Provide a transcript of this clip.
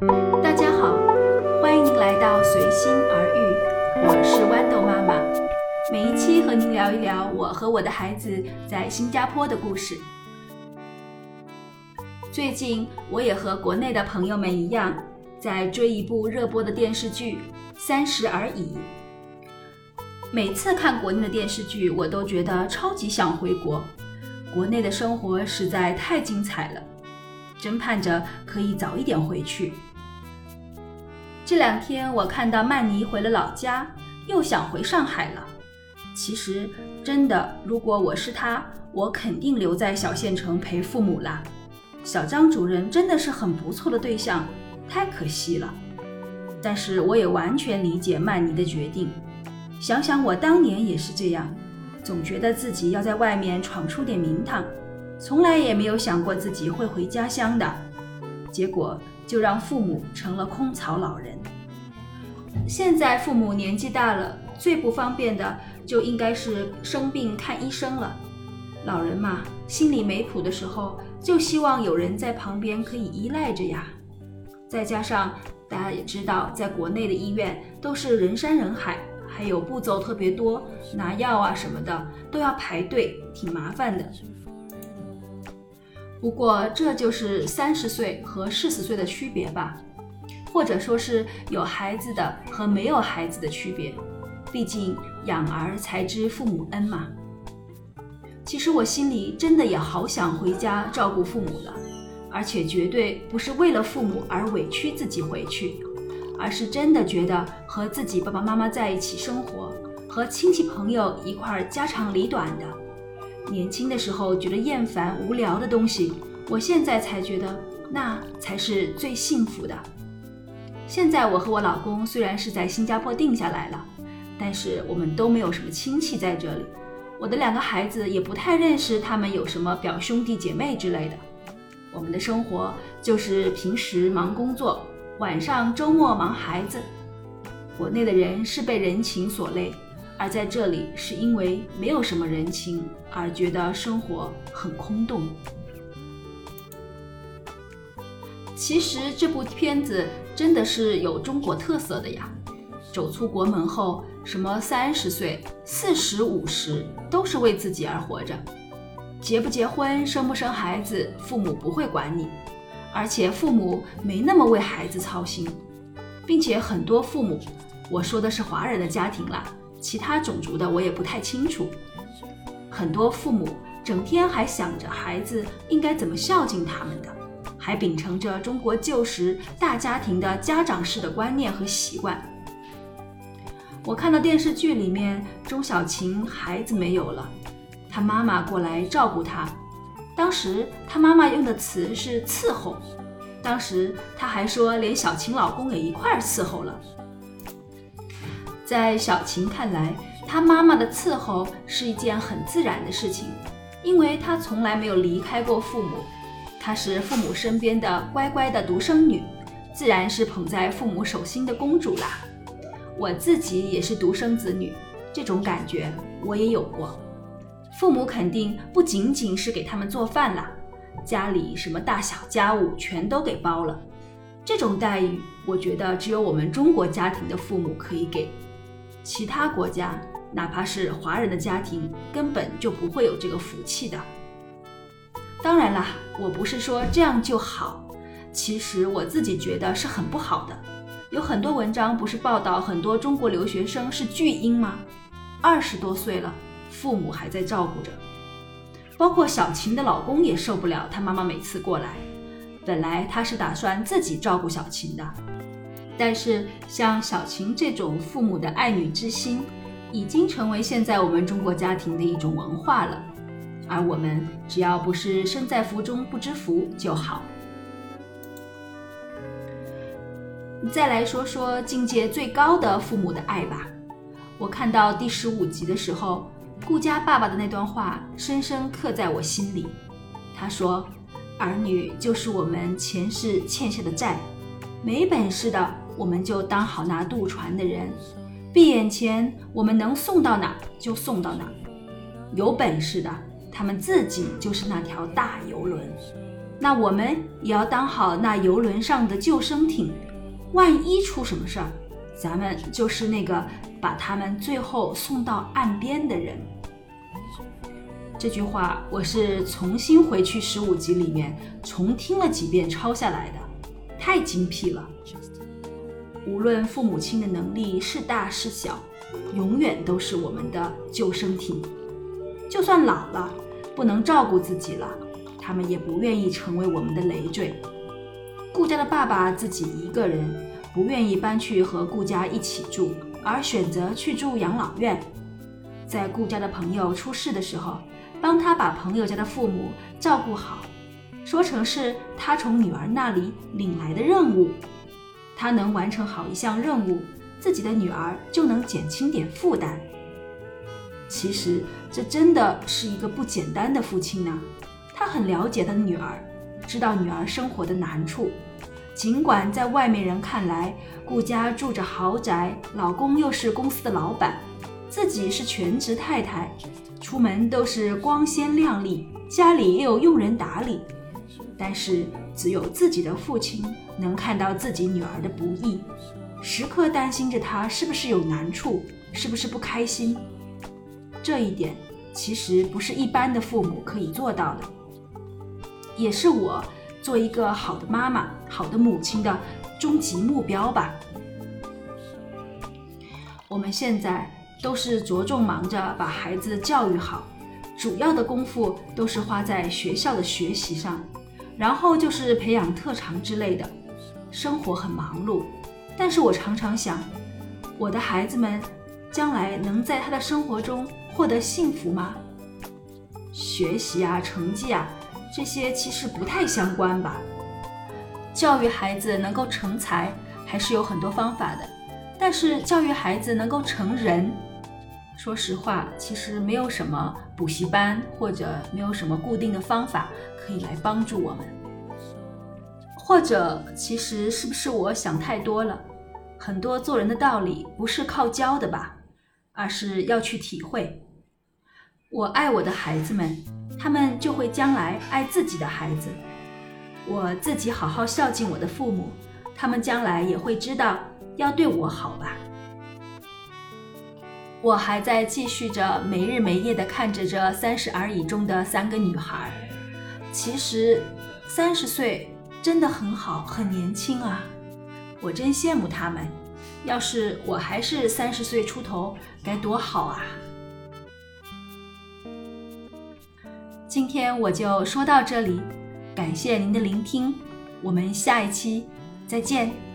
大家好，欢迎来到随心而遇，我是豌豆妈妈。每一期和您聊一聊我和我的孩子在新加坡的故事。最近我也和国内的朋友们一样，在追一部热播的电视剧《三十而已》。每次看国内的电视剧，我都觉得超级想回国。国内的生活实在太精彩了，真盼着可以早一点回去。这两天我看到曼妮回了老家，又想回上海了。其实，真的，如果我是她，我肯定留在小县城陪父母啦。小张主任真的是很不错的对象，太可惜了。但是我也完全理解曼妮的决定。想想我当年也是这样，总觉得自己要在外面闯出点名堂，从来也没有想过自己会回家乡的。结果。就让父母成了空巢老人。现在父母年纪大了，最不方便的就应该是生病看医生了。老人嘛，心里没谱的时候，就希望有人在旁边可以依赖着呀。再加上大家也知道，在国内的医院都是人山人海，还有步骤特别多，拿药啊什么的都要排队，挺麻烦的。不过，这就是三十岁和四十岁的区别吧，或者说是有孩子的和没有孩子的区别。毕竟养儿才知父母恩嘛。其实我心里真的也好想回家照顾父母了，而且绝对不是为了父母而委屈自己回去，而是真的觉得和自己爸爸妈妈在一起生活，和亲戚朋友一块儿家长里短的。年轻的时候觉得厌烦无聊的东西，我现在才觉得那才是最幸福的。现在我和我老公虽然是在新加坡定下来了，但是我们都没有什么亲戚在这里，我的两个孩子也不太认识他们有什么表兄弟姐妹之类的。我们的生活就是平时忙工作，晚上周末忙孩子。国内的人是被人情所累。而在这里，是因为没有什么人情，而觉得生活很空洞。其实这部片子真的是有中国特色的呀！走出国门后，什么三十岁、四十五十，都是为自己而活着。结不结婚、生不生孩子，父母不会管你，而且父母没那么为孩子操心，并且很多父母，我说的是华人的家庭啦。其他种族的我也不太清楚。很多父母整天还想着孩子应该怎么孝敬他们的，还秉承着中国旧时大家庭的家长式的观念和习惯。我看到电视剧里面，钟小琴孩子没有了，她妈妈过来照顾她。当时她妈妈用的词是伺候，当时她还说连小琴老公也一块伺候了。在小琴看来，她妈妈的伺候是一件很自然的事情，因为她从来没有离开过父母，她是父母身边的乖乖的独生女，自然是捧在父母手心的公主啦。我自己也是独生子女，这种感觉我也有过。父母肯定不仅仅是给他们做饭啦，家里什么大小家务全都给包了，这种待遇，我觉得只有我们中国家庭的父母可以给。其他国家，哪怕是华人的家庭，根本就不会有这个福气的。当然啦，我不是说这样就好，其实我自己觉得是很不好的。有很多文章不是报道很多中国留学生是巨婴吗？二十多岁了，父母还在照顾着。包括小琴的老公也受不了她妈妈每次过来，本来他是打算自己照顾小琴的。但是像小琴这种父母的爱女之心，已经成为现在我们中国家庭的一种文化了。而我们只要不是身在福中不知福就好。再来说说境界最高的父母的爱吧。我看到第十五集的时候，顾家爸爸的那段话深深刻在我心里。他说：“儿女就是我们前世欠下的债，没本事的。”我们就当好那渡船的人，闭眼前我们能送到哪就送到哪，有本事的他们自己就是那条大游轮。那我们也要当好那游轮上的救生艇，万一出什么事儿，咱们就是那个把他们最后送到岸边的人。这句话我是重新回去十五集里面重听了几遍抄下来的，太精辟了。无论父母亲的能力是大是小，永远都是我们的救生艇。就算老了，不能照顾自己了，他们也不愿意成为我们的累赘。顾家的爸爸自己一个人，不愿意搬去和顾家一起住，而选择去住养老院。在顾家的朋友出事的时候，帮他把朋友家的父母照顾好，说成是他从女儿那里领来的任务。他能完成好一项任务，自己的女儿就能减轻点负担。其实这真的是一个不简单的父亲呢。他很了解他的女儿，知道女儿生活的难处。尽管在外面人看来，顾家住着豪宅，老公又是公司的老板，自己是全职太太，出门都是光鲜亮丽，家里也有佣人打理。但是只有自己的父亲能看到自己女儿的不易，时刻担心着她是不是有难处，是不是不开心。这一点其实不是一般的父母可以做到的，也是我做一个好的妈妈、好的母亲的终极目标吧。我们现在都是着重忙着把孩子教育好，主要的功夫都是花在学校的学习上。然后就是培养特长之类的，生活很忙碌，但是我常常想，我的孩子们将来能在他的生活中获得幸福吗？学习啊，成绩啊，这些其实不太相关吧。教育孩子能够成才，还是有很多方法的，但是教育孩子能够成人，说实话，其实没有什么补习班或者没有什么固定的方法可以来帮助我们。或者，其实是不是我想太多了？很多做人的道理不是靠教的吧，而是要去体会。我爱我的孩子们，他们就会将来爱自己的孩子。我自己好好孝敬我的父母，他们将来也会知道要对我好吧。我还在继续着没日没夜的看着这三十而已中的三个女孩。其实，三十岁真的很好，很年轻啊！我真羡慕她们。要是我还是三十岁出头，该多好啊！今天我就说到这里，感谢您的聆听，我们下一期再见。